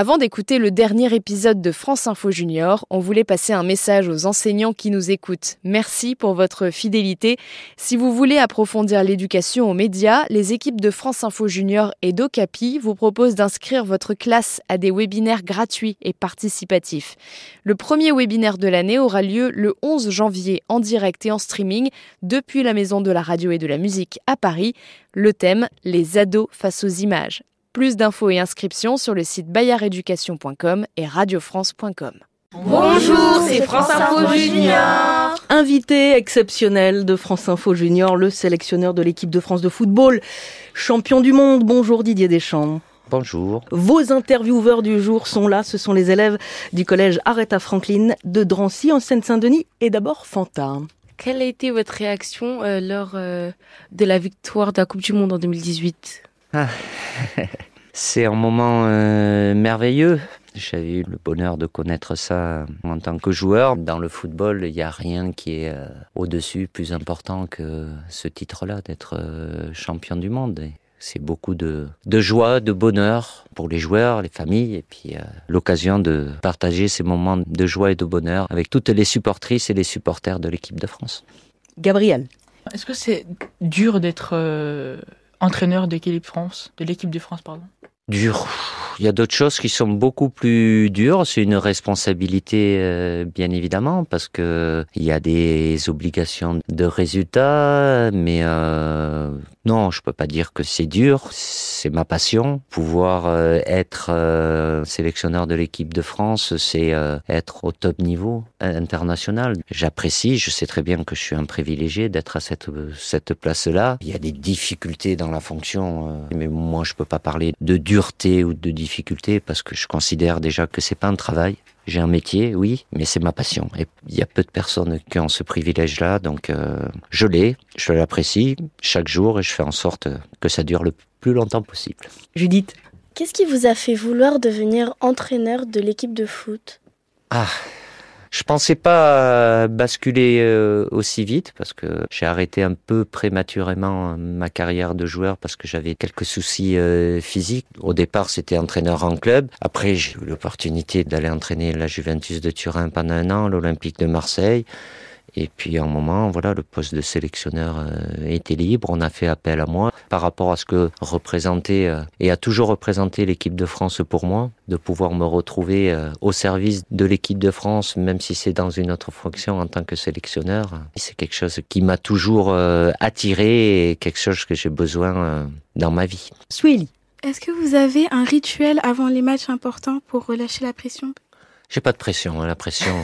Avant d'écouter le dernier épisode de France Info Junior, on voulait passer un message aux enseignants qui nous écoutent. Merci pour votre fidélité. Si vous voulez approfondir l'éducation aux médias, les équipes de France Info Junior et d'Ocapi vous proposent d'inscrire votre classe à des webinaires gratuits et participatifs. Le premier webinaire de l'année aura lieu le 11 janvier en direct et en streaming depuis la Maison de la Radio et de la Musique à Paris. Le thème Les ados face aux images. Plus d'infos et inscriptions sur le site bayardeducation.com et radiofrance.com. Bonjour, c'est France Info Junior. Invité exceptionnel de France Info Junior, le sélectionneur de l'équipe de France de football, champion du monde. Bonjour Didier Deschamps. Bonjour. Vos intervieweurs du jour sont là, ce sont les élèves du collège Aretha Franklin de Drancy en Seine-Saint-Denis et d'abord Fanta. Quelle a été votre réaction euh, lors euh, de la victoire de la Coupe du Monde en 2018 ah. C'est un moment euh, merveilleux. J'avais eu le bonheur de connaître ça en tant que joueur. Dans le football, il n'y a rien qui est euh, au-dessus, plus important que ce titre-là, d'être euh, champion du monde. C'est beaucoup de, de, joie, de bonheur pour les joueurs, les familles, et puis l'occasion de partager ces moments de joie et de bonheur avec toutes les supportrices et les supporters de l'équipe de France. Gabriel. Est-ce que c'est dur d'être entraîneur de l'équipe France, de l'équipe de France, pardon? Dur. Il y a d'autres choses qui sont beaucoup plus dures. C'est une responsabilité, euh, bien évidemment, parce que il y a des obligations de résultats, mais euh, non, je peux pas dire que c'est dur. C'est ma passion. Pouvoir euh, être euh, sélectionneur de l'équipe de France, c'est euh, être au top niveau international. J'apprécie. Je sais très bien que je suis un privilégié d'être à cette cette place-là. Il y a des difficultés dans la fonction, mais moi je peux pas parler de dureté ou de difficulté parce que je considère déjà que c'est pas un travail. J'ai un métier, oui, mais c'est ma passion. Et il y a peu de personnes qui ont ce privilège-là, donc euh, je l'ai, je l'apprécie chaque jour et je fais en sorte que ça dure le plus longtemps possible. Judith? Qu'est-ce qui vous a fait vouloir devenir entraîneur de l'équipe de foot? Ah, je pensais pas basculer euh, aussi vite parce que j'ai arrêté un peu prématurément ma carrière de joueur parce que j'avais quelques soucis euh, physiques. Au départ, c'était entraîneur en club. Après, j'ai eu l'opportunité d'aller entraîner la Juventus de Turin pendant un an, l'Olympique de Marseille. Et puis à un moment, voilà, le poste de sélectionneur euh, était libre. On a fait appel à moi par rapport à ce que représentait euh, et a toujours représenté l'équipe de France pour moi, de pouvoir me retrouver euh, au service de l'équipe de France, même si c'est dans une autre fonction en tant que sélectionneur. C'est quelque chose qui m'a toujours attiré et quelque chose que j'ai besoin dans ma vie. Swilly. Est-ce que vous avez un rituel avant les matchs importants pour relâcher la pression? J'ai pas de pression, hein, la pression.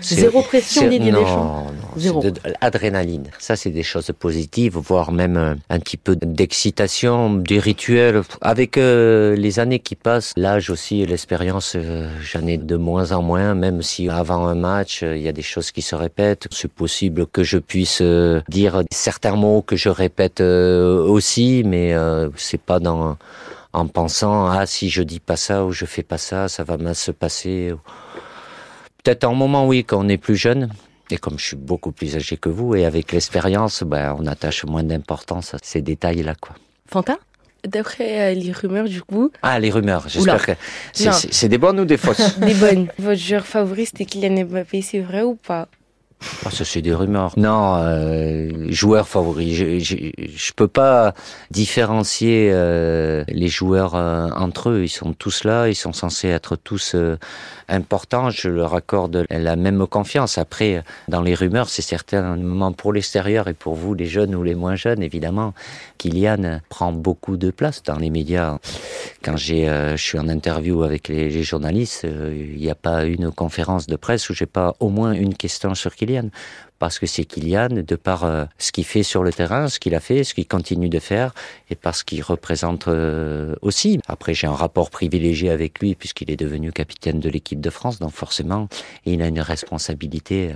Zéro pression, Deschamps. Non, non, adrénaline. Ça, c'est des choses positives, voire même euh, un petit peu d'excitation, des rituels. Avec euh, les années qui passent, l'âge aussi l'expérience, euh, j'en ai de moins en moins, même si avant un match, il y a des choses qui se répètent. C'est possible que je puisse dire certains mots que je répète aussi, mais c'est pas dans en pensant ah si je dis pas ça ou je fais pas ça, ça va mal se passer. Peut-être un moment, oui, quand on est plus jeune. Et comme je suis beaucoup plus âgé que vous, et avec l'expérience, ben, on attache moins d'importance à ces détails-là, quoi. Fanta D'après euh, les rumeurs, du coup. Ah, les rumeurs. J'espère que c'est des bonnes ou des fausses? Des bonnes. Votre joueur favori, c'était Kylian Mbappé, c'est vrai ou pas? Ah, ça c'est des rumeurs. Non, euh, joueur favori. Je, je, peux pas différencier euh, les joueurs euh, entre eux. Ils sont tous là. Ils sont censés être tous euh, importants. Je leur accorde la même confiance. Après, dans les rumeurs, c'est certainement pour l'extérieur et pour vous, les jeunes ou les moins jeunes, évidemment. Kylian prend beaucoup de place dans les médias. Quand j'ai, je suis en interview avec les, les journalistes, il n'y a pas une conférence de presse où j'ai pas au moins une question sur Kylian parce que c'est Kylian, de par euh, ce qu'il fait sur le terrain, ce qu'il a fait, ce qu'il continue de faire, et parce qu'il représente euh, aussi. Après, j'ai un rapport privilégié avec lui, puisqu'il est devenu capitaine de l'équipe de France, donc forcément, il a une responsabilité euh,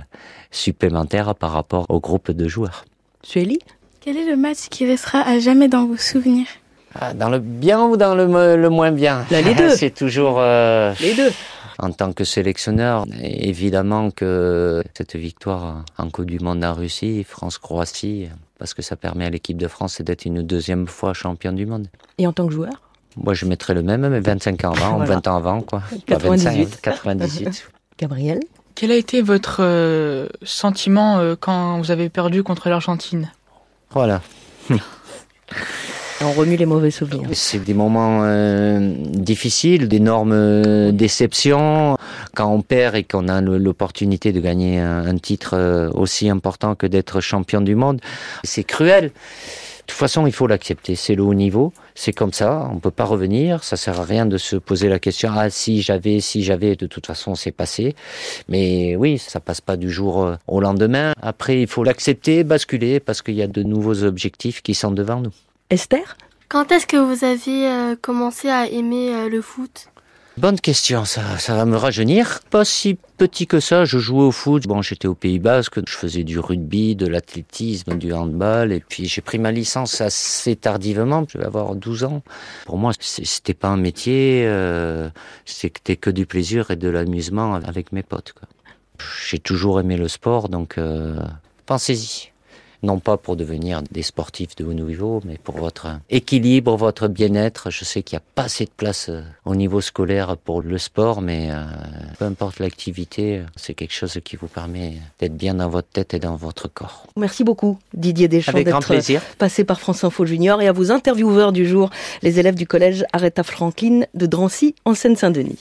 supplémentaire par rapport au groupe de joueurs. Sueli Quel est le match qui restera à jamais dans vos souvenirs? Ah, Dans le bien ou dans le, le moins bien? Les deux. c'est toujours... Les deux en tant que sélectionneur, évidemment que cette victoire en Coupe du Monde en Russie, France-Croatie, parce que ça permet à l'équipe de France d'être une deuxième fois champion du monde. Et en tant que joueur? Moi, je mettrais le même, mais 25 ans avant, Voilà. 20 ans avant, quoi. Pas 98. 25, 98. Gabriel? Quel a été votre euh, sentiment euh, quand vous avez perdu contre l'Argentine? Voilà. On remue les mauvais souvenirs. C'est des moments euh, difficiles, d'énormes euh, déceptions. Quand on perd et qu'on a l'opportunité de gagner un, titre euh, aussi important que d'être champion du monde, c'est cruel. De toute façon, il faut l'accepter. C'est le haut niveau. C'est comme ça. On peut pas revenir. Ça sert à rien de se poser la question. Ah, si j'avais, si j'avais. De toute façon, c'est passé. Mais oui, ça passe pas du jour euh, au lendemain. Après, il faut l'accepter, basculer, parce qu'il y a de nouveaux objectifs qui sont devant nous. Esther? Quand est-ce que vous avez euh, commencé à aimer euh, le foot? Bonne question, ça, ça va me rajeunir. Pas si petit que ça, je jouais au foot. Bon, j'étais au Pays Basque, je faisais du rugby, de l'athlétisme, du handball, et puis j'ai pris ma licence assez tardivement, je vais avoir 12 ans. Pour moi, c'est- c'était pas un métier, euh, c'était que du plaisir et de l'amusement avec mes potes. J'ai toujours aimé le sport, donc euh, pensez-y. Non pas pour devenir des sportifs de haut niveau, mais pour votre équilibre, votre bien-être. Je sais qu'il n'y a pas assez de place euh, au niveau scolaire pour le sport, mais euh, peu importe l'activité, euh, c'est quelque chose qui vous permet d'être bien dans votre tête et dans votre corps. Merci beaucoup Didier Deschamps Avec grand d'être plaisir. passé par France Info Junior et à vos intervieweurs du jour, les élèves du collège Aretha Franklin de Drancy en Seine-Saint-Denis.